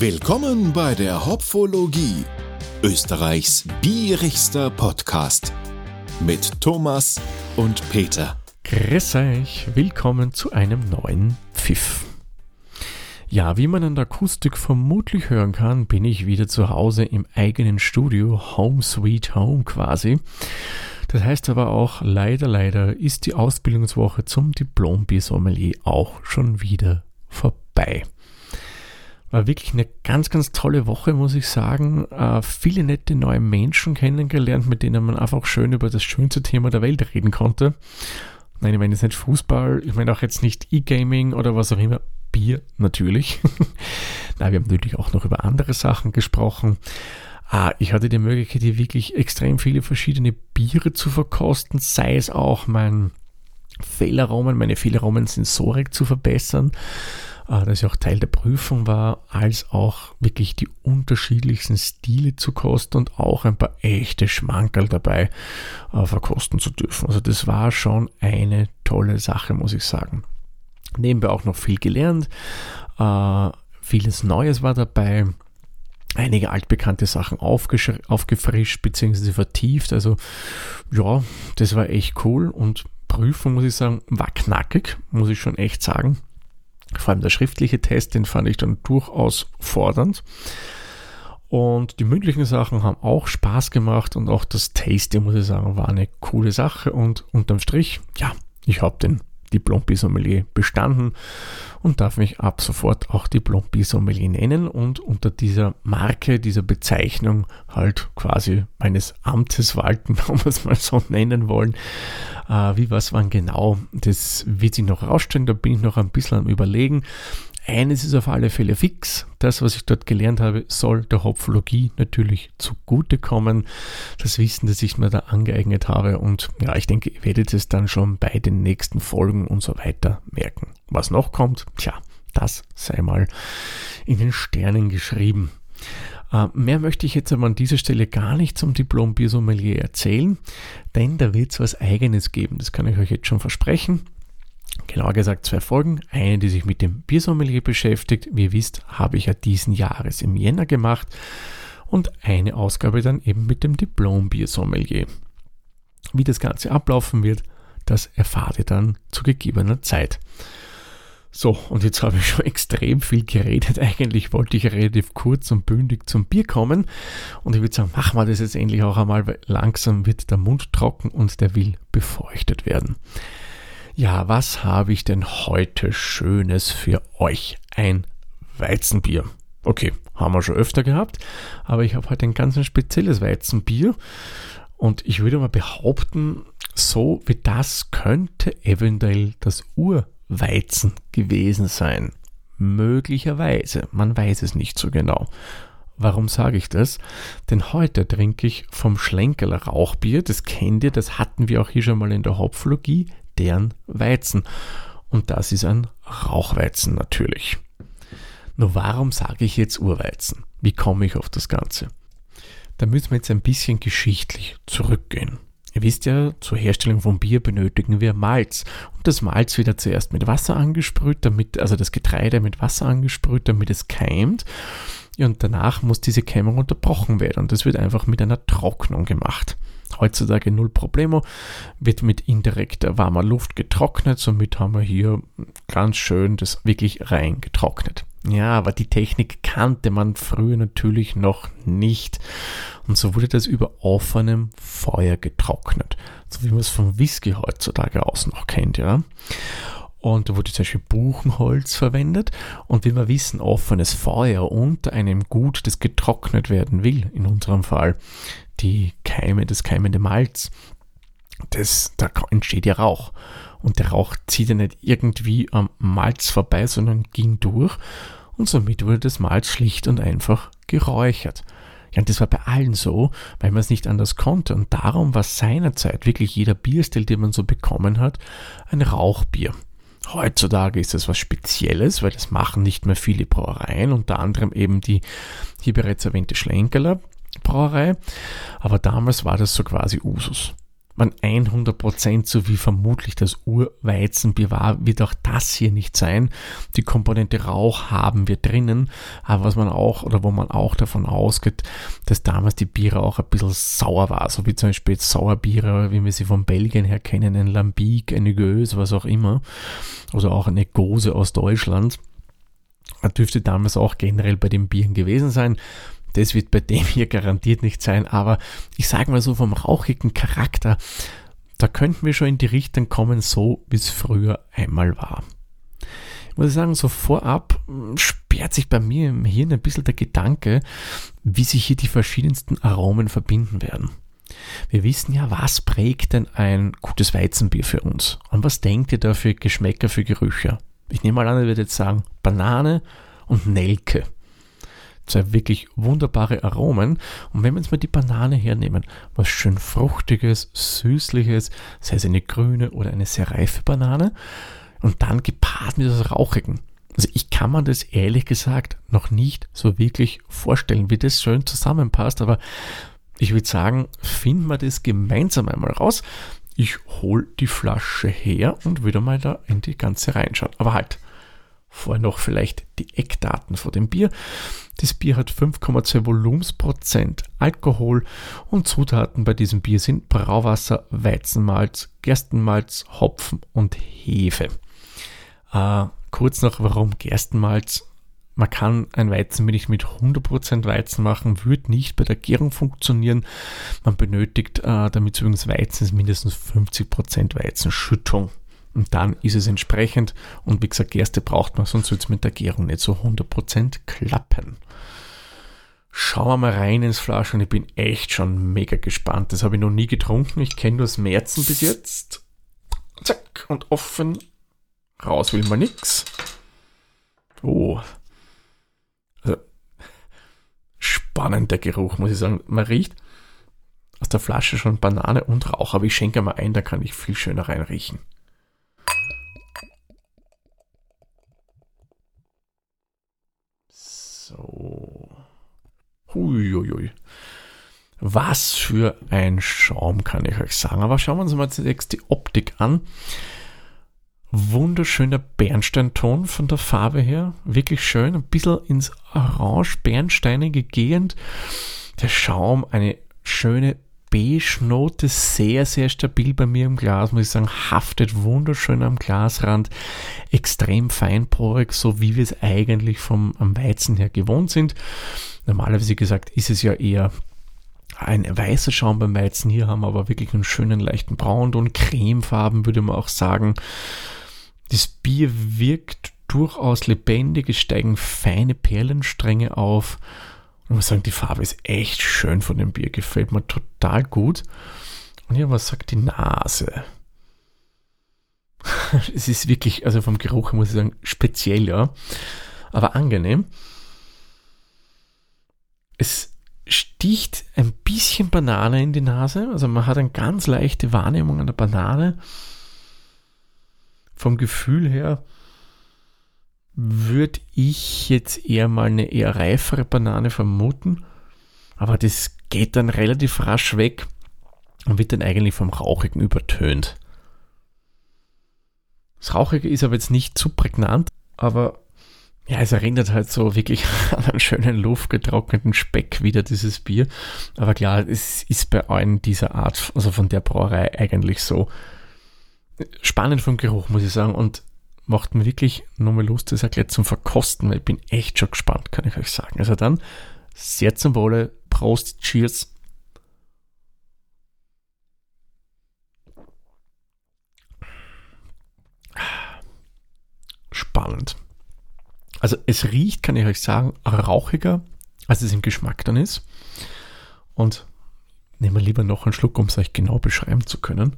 Willkommen bei der Hopfologie, Österreichs bierigster Podcast mit Thomas und Peter. Grüß euch, willkommen zu einem neuen Pfiff. Ja, wie man an der Akustik vermutlich hören kann, bin ich wieder zu Hause im eigenen Studio, Home Sweet Home quasi. Das heißt aber auch, leider, leider ist die Ausbildungswoche zum Diplom-Bier-Sommelier auch schon wieder vorbei. War wirklich eine ganz, ganz tolle Woche, muss ich sagen. Äh, viele nette neue Menschen kennengelernt, mit denen man einfach schön über das schönste Thema der Welt reden konnte. Nein, ich meine jetzt nicht Fußball, ich meine auch jetzt nicht E-Gaming oder was auch immer. Bier natürlich. Na, wir haben natürlich auch noch über andere Sachen gesprochen. Ah, ich hatte die Möglichkeit, hier wirklich extrem viele verschiedene Biere zu verkosten, sei es auch mein Fehleraum, meine Fehlraum-Sensorik zu verbessern, das ja auch Teil der Prüfung war, als auch wirklich die unterschiedlichsten Stile zu kosten und auch ein paar echte Schmankerl dabei äh, verkosten zu dürfen. Also das war schon eine tolle Sache, muss ich sagen. Nebenbei auch noch viel gelernt, äh, vieles Neues war dabei einige altbekannte Sachen aufgefrischt bzw. vertieft. Also ja, das war echt cool und Prüfung, muss ich sagen, war knackig, muss ich schon echt sagen. Vor allem der schriftliche Test, den fand ich dann durchaus fordernd. Und die mündlichen Sachen haben auch Spaß gemacht und auch das Tasting, muss ich sagen, war eine coole Sache. Und unterm Strich, ja, ich habe den Diplom-Sommelier bestanden und darf mich ab sofort auch Diplom-Sommelier nennen und unter dieser Marke, dieser Bezeichnung halt quasi meines Amtes walten, wenn wir es mal so nennen wollen. Äh, wie was wann genau, das wird sich noch rausstellen, da bin ich noch ein bisschen am überlegen. Eines ist auf alle Fälle fix. Das, was ich dort gelernt habe, soll der Hopfologie natürlich zugutekommen. Das Wissen, das ich mir da angeeignet habe. Und ja, ich denke, ihr werdet es dann schon bei den nächsten Folgen und so weiter merken. Was noch kommt, tja, das sei mal in den Sternen geschrieben. Äh, mehr möchte ich jetzt aber an dieser Stelle gar nicht zum Diplom Biersommelier erzählen, denn da wird es was Eigenes geben. Das kann ich euch jetzt schon versprechen genauer gesagt zwei Folgen. Eine, die sich mit dem Biersommelier beschäftigt. Wie ihr wisst, habe ich ja diesen Jahres im Jänner gemacht. Und eine Ausgabe dann eben mit dem Diplom-Biersommelier. Wie das Ganze ablaufen wird, das erfahrt ihr dann zu gegebener Zeit. So, und jetzt habe ich schon extrem viel geredet. Eigentlich wollte ich relativ kurz und bündig zum Bier kommen. Und ich würde sagen, machen wir das jetzt endlich auch einmal, weil langsam wird der Mund trocken und der will befeuchtet werden. Ja, was habe ich denn heute Schönes für euch? Ein Weizenbier. Okay, haben wir schon öfter gehabt, aber ich habe heute ein ganz spezielles Weizenbier und ich würde mal behaupten, so wie das könnte eventuell das Urweizen gewesen sein. Möglicherweise, man weiß es nicht so genau. Warum sage ich das? Denn heute trinke ich vom Schlenkerler Rauchbier, das kennt ihr, das hatten wir auch hier schon mal in der Hopflogie, deren Weizen. Und das ist ein Rauchweizen natürlich. Nur warum sage ich jetzt Urweizen? Wie komme ich auf das Ganze? Da müssen wir jetzt ein bisschen geschichtlich zurückgehen. Ihr wisst ja, zur Herstellung von Bier benötigen wir Malz. Und das Malz wird ja zuerst mit Wasser angesprüht, damit, also das Getreide mit Wasser angesprüht, damit es keimt. Und danach muss diese Keimung unterbrochen werden. Und das wird einfach mit einer Trocknung gemacht. Heutzutage null Problemo, wird mit indirekter warmer Luft getrocknet, somit haben wir hier ganz schön das wirklich rein getrocknet. Ja, aber die Technik kannte man früher natürlich noch nicht. Und so wurde das über offenem Feuer getrocknet. So wie man es vom Whisky heutzutage aus noch kennt, ja. Und da wurde zum Beispiel Buchenholz verwendet. Und wie wir wissen, offenes Feuer unter einem Gut, das getrocknet werden will, in unserem Fall, die Keime, das keimende Malz, das, da entsteht ja Rauch. Und der Rauch zieht ja nicht irgendwie am Malz vorbei, sondern ging durch. Und somit wurde das Malz schlicht und einfach geräuchert. Ja, und das war bei allen so, weil man es nicht anders konnte. Und darum war seinerzeit wirklich jeder Bierstil, den man so bekommen hat, ein Rauchbier. Heutzutage ist das was Spezielles, weil das machen nicht mehr viele Brauereien, unter anderem eben die hier bereits erwähnte Schlenkerler Brauerei. Aber damals war das so quasi Usus. Man 100% so wie vermutlich das Urweizenbier war, wird auch das hier nicht sein. Die Komponente Rauch haben wir drinnen, aber was man auch oder wo man auch davon ausgeht, dass damals die Biere auch ein bisschen sauer war, so wie zum Beispiel Sauerbiere, wie wir sie von Belgien her kennen, ein Lambic, eine Gös, was auch immer, oder auch eine Gose aus Deutschland. Das dürfte damals auch generell bei den Bieren gewesen sein. Das wird bei dem hier garantiert nicht sein, aber ich sage mal so vom rauchigen Charakter, da könnten wir schon in die Richtung kommen, so wie es früher einmal war. Ich muss sagen, so vorab hm, sperrt sich bei mir im Hirn ein bisschen der Gedanke, wie sich hier die verschiedensten Aromen verbinden werden. Wir wissen ja, was prägt denn ein gutes Weizenbier für uns? Und was denkt ihr da für Geschmäcker, für Gerüche? Ich nehme mal an, ihr werdet jetzt sagen Banane und Nelke zwei wirklich wunderbare Aromen. Und wenn wir jetzt mal die Banane hernehmen, was schön fruchtiges, süßliches, sei es eine grüne oder eine sehr reife Banane, und dann gepaart mit das Rauchigen. Also ich kann mir das ehrlich gesagt noch nicht so wirklich vorstellen, wie das schön zusammenpasst, aber ich würde sagen, finden wir das gemeinsam einmal raus. Ich hole die Flasche her und wieder mal da in die ganze reinschauen. Aber halt, Vorher noch vielleicht die Eckdaten vor dem Bier. Das Bier hat 5,2 Volumensprozent Alkohol und Zutaten bei diesem Bier sind Brauwasser, Weizenmalz, Gerstenmalz, Hopfen und Hefe. Äh, kurz noch, warum Gerstenmalz? Man kann ein Weizenmilch mit 100% Weizen machen, wird nicht bei der Gärung funktionieren. Man benötigt, äh, damit übrigens Weizen ist, mindestens 50% Weizenschüttung. Und dann ist es entsprechend. Und wie gesagt, Gerste braucht man, sonst wird es mit der Gärung nicht so 100% klappen. Schauen wir mal rein ins Flasch und ich bin echt schon mega gespannt. Das habe ich noch nie getrunken. Ich kenne nur das Märzen bis jetzt. Zack, und offen. Raus will man nix. Oh. Also, spannender Geruch, muss ich sagen. Man riecht aus der Flasche schon Banane und Rauch, aber ich schenke mal ein, da kann ich viel schöner reinriechen. Huiuiui. Was für ein Schaum, kann ich euch sagen. Aber schauen wir uns mal zunächst die Optik an. Wunderschöner Bernsteinton von der Farbe her. Wirklich schön. Ein bisschen ins Orange-Bernsteinige gehend. Der Schaum, eine schöne Beige-Note, sehr, sehr stabil bei mir im Glas, muss ich sagen, haftet wunderschön am Glasrand, extrem feinporig, so wie wir es eigentlich vom Weizen her gewohnt sind. Normalerweise gesagt ist es ja eher ein weißer Schaum beim Weizen. Hier haben wir aber wirklich einen schönen leichten Braun und Cremefarben, würde man auch sagen. Das Bier wirkt durchaus lebendig, es steigen feine Perlenstränge auf. Ich muss sagen, die Farbe ist echt schön von dem Bier, gefällt mir total gut. Und ja, was sagt die Nase? es ist wirklich, also vom Geruch muss ich sagen, speziell, ja. Aber angenehm. Es sticht ein bisschen Banane in die Nase. Also man hat eine ganz leichte Wahrnehmung an der Banane. Vom Gefühl her würde ich jetzt eher mal eine eher reifere Banane vermuten. Aber das geht dann relativ rasch weg und wird dann eigentlich vom Rauchigen übertönt. Das Rauchige ist aber jetzt nicht zu prägnant, aber ja, es erinnert halt so wirklich an einen schönen luftgetrockneten Speck wieder, dieses Bier. Aber klar, es ist bei allen dieser Art, also von der Brauerei eigentlich so spannend vom Geruch, muss ich sagen. Und macht mir wirklich nochmal Lust, das gleich zum Verkosten, weil ich bin echt schon gespannt, kann ich euch sagen. Also dann, sehr zum Wohle, Prost, Cheers. Spannend. Also es riecht, kann ich euch sagen, rauchiger, als es im Geschmack dann ist. Und nehmen wir lieber noch einen Schluck, um es euch genau beschreiben zu können.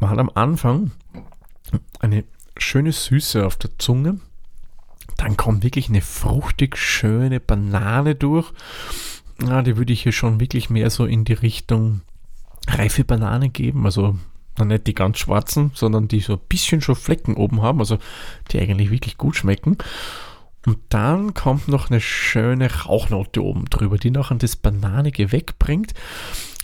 Man hat am Anfang eine schöne Süße auf der Zunge. Dann kommt wirklich eine fruchtig schöne Banane durch. Ja, die würde ich hier schon wirklich mehr so in die Richtung reife Banane geben. Also nicht die ganz schwarzen, sondern die so ein bisschen schon Flecken oben haben, also die eigentlich wirklich gut schmecken. Und dann kommt noch eine schöne Rauchnote oben drüber, die noch an das Bananige wegbringt.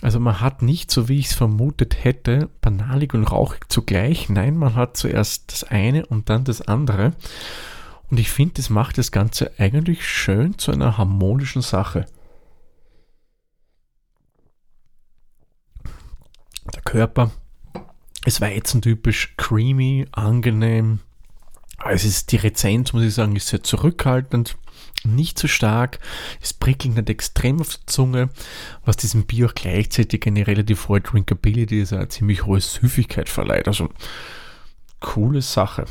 Also man hat nicht, so wie ich es vermutet hätte, banalig und rauchig zugleich. Nein, man hat zuerst das eine und dann das andere. Und ich finde, das macht das Ganze eigentlich schön zu einer harmonischen Sache. Der Körper ist weizentypisch creamy, angenehm. Also ist die Rezenz, muss ich sagen, ist sehr zurückhaltend, nicht so stark, es prickelt nicht extrem auf der Zunge, was diesem Bier auch gleichzeitig eine relativ hohe Drinkability, also eine ziemlich hohe Süffigkeit verleiht. Also coole Sache.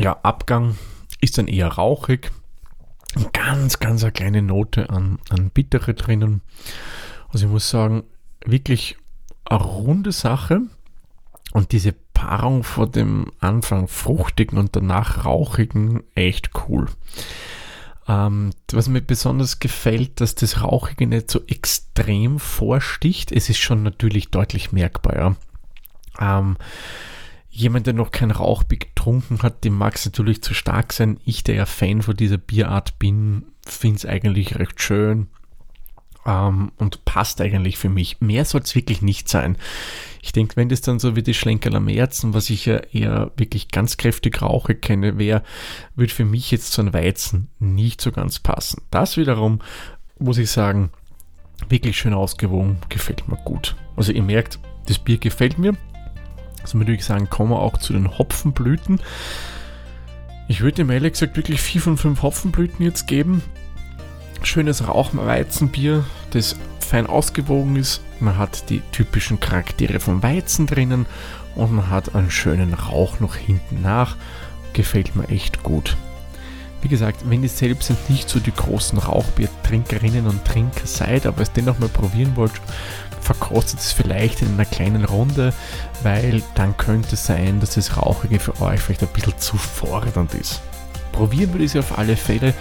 Ja, Abgang ist dann eher rauchig. Ganz, ganz eine kleine Note an, an Bittere drinnen. Also ich muss sagen, wirklich eine runde Sache. Und diese Paarung vor dem Anfang fruchtigen und danach rauchigen, echt cool. Ähm, was mir besonders gefällt, dass das Rauchige nicht so extrem vorsticht. Es ist schon natürlich deutlich merkbar. Ja. Ähm, jemand, der noch kein Rauchbier getrunken hat, dem mag es natürlich zu stark sein. Ich, der ja Fan von dieser Bierart bin, finde es eigentlich recht schön ähm, und passt eigentlich für mich. Mehr soll es wirklich nicht sein. Ich denke, wenn das dann so wie die Schlenkerler Märzen, was ich ja eher wirklich ganz kräftig rauche, kenne, wäre, würde für mich jetzt so ein Weizen nicht so ganz passen. Das wiederum, muss ich sagen, wirklich schön ausgewogen, gefällt mir gut. Also ihr merkt, das Bier gefällt mir. Also würde ich sagen, kommen wir auch zu den Hopfenblüten. Ich würde dem ehrlich gesagt wirklich 4 von 5 Hopfenblüten jetzt geben. Schönes Rauchweizenbier, das fein ausgewogen ist. Man hat die typischen Charaktere vom Weizen drinnen und man hat einen schönen Rauch noch hinten nach. Gefällt mir echt gut. Wie gesagt, wenn ihr selbst nicht so die großen Rauchbiertrinkerinnen und Trinker seid, aber es dennoch mal probieren wollt, verkostet es vielleicht in einer kleinen Runde, weil dann könnte es sein, dass das Rauchige für euch vielleicht ein bisschen zu fordernd ist. Probieren würde ich es auf alle Fälle.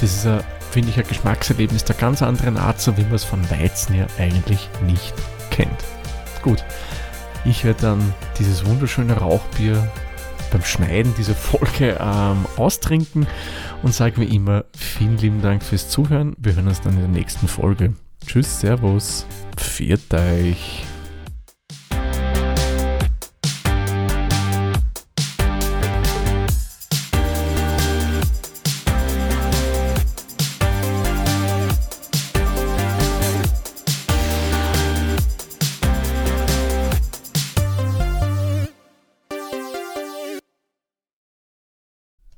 Das ist, finde ich, ein Geschmackserlebnis der ganz anderen Art, so wie man es von Weizen ja eigentlich nicht kennt. Gut, ich werde dann dieses wunderschöne Rauchbier beim Schneiden dieser Folge ähm, austrinken und sage wie immer vielen lieben Dank fürs Zuhören. Wir hören uns dann in der nächsten Folge. Tschüss, Servus, viert euch.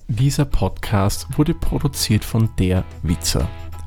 Dieser Podcast wurde produziert von der Witzer.